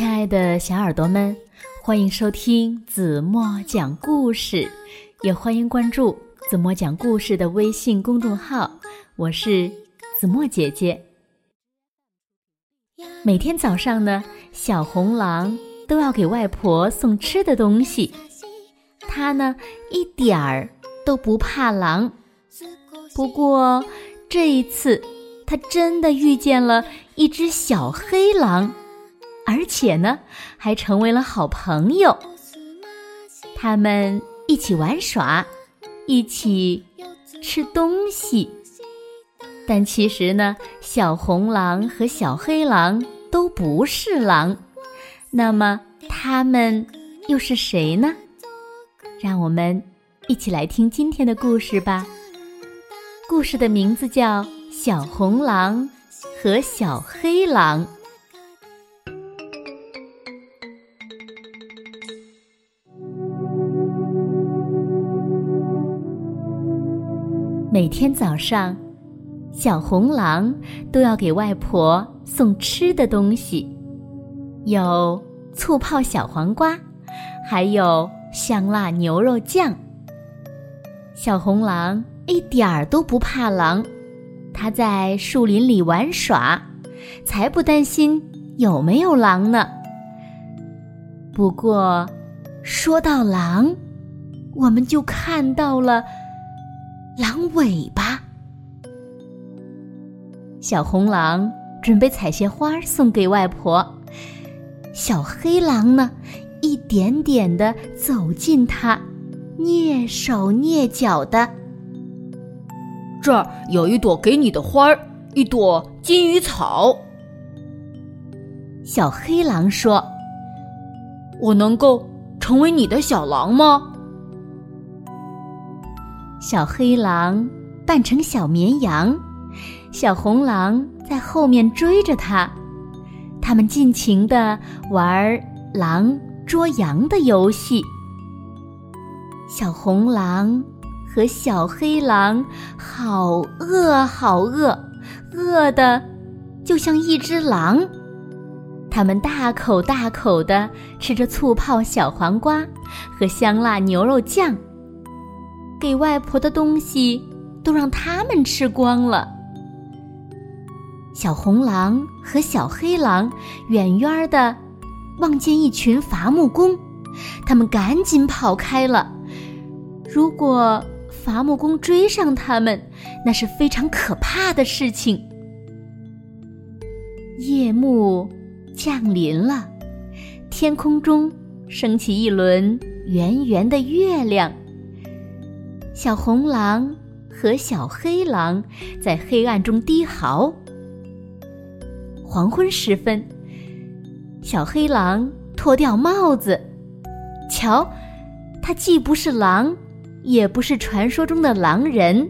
亲爱的小耳朵们，欢迎收听子墨讲故事，也欢迎关注子墨讲故事的微信公众号。我是子墨姐姐。每天早上呢，小红狼都要给外婆送吃的东西，它呢一点儿都不怕狼。不过这一次，它真的遇见了一只小黑狼。而且呢，还成为了好朋友。他们一起玩耍，一起吃东西。但其实呢，小红狼和小黑狼都不是狼。那么他们又是谁呢？让我们一起来听今天的故事吧。故事的名字叫《小红狼和小黑狼》。每天早上，小红狼都要给外婆送吃的东西，有醋泡小黄瓜，还有香辣牛肉酱。小红狼一点儿都不怕狼，它在树林里玩耍，才不担心有没有狼呢。不过，说到狼，我们就看到了。狼尾巴，小红狼准备采些花送给外婆。小黑狼呢，一点点的走近它，蹑手蹑脚的。这儿有一朵给你的花儿，一朵金鱼草。小黑狼说：“我能够成为你的小狼吗？”小黑狼扮成小绵羊，小红狼在后面追着它，他们尽情的玩狼捉羊的游戏。小红狼和小黑狼好饿，好饿，饿的就像一只狼。他们大口大口的吃着醋泡小黄瓜和香辣牛肉酱。给外婆的东西都让他们吃光了。小红狼和小黑狼远远的望见一群伐木工，他们赶紧跑开了。如果伐木工追上他们，那是非常可怕的事情。夜幕降临了，天空中升起一轮圆圆的月亮。小红狼和小黑狼在黑暗中低嚎。黄昏时分，小黑狼脱掉帽子，瞧，他既不是狼，也不是传说中的狼人，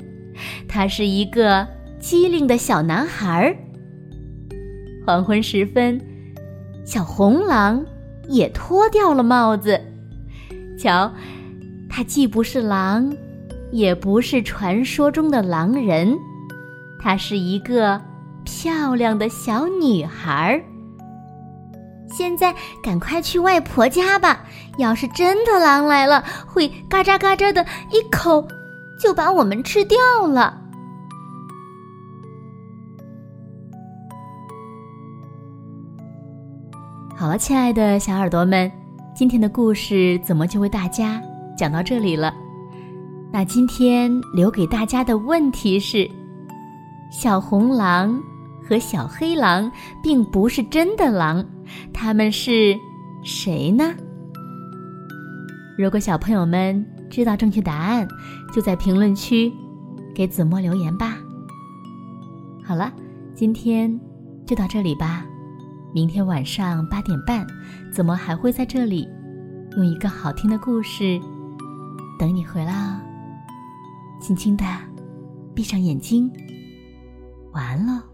他是一个机灵的小男孩。黄昏时分，小红狼也脱掉了帽子，瞧，他既不是狼。也不是传说中的狼人，她是一个漂亮的小女孩儿。现在赶快去外婆家吧！要是真的狼来了，会嘎喳嘎喳的一口就把我们吃掉了。好了，亲爱的小耳朵们，今天的故事怎么就为大家讲到这里了？那今天留给大家的问题是：小红狼和小黑狼并不是真的狼，他们是谁呢？如果小朋友们知道正确答案，就在评论区给子墨留言吧。好了，今天就到这里吧。明天晚上八点半，子墨还会在这里用一个好听的故事等你回来哦。轻轻的闭上眼睛，晚安了。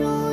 sure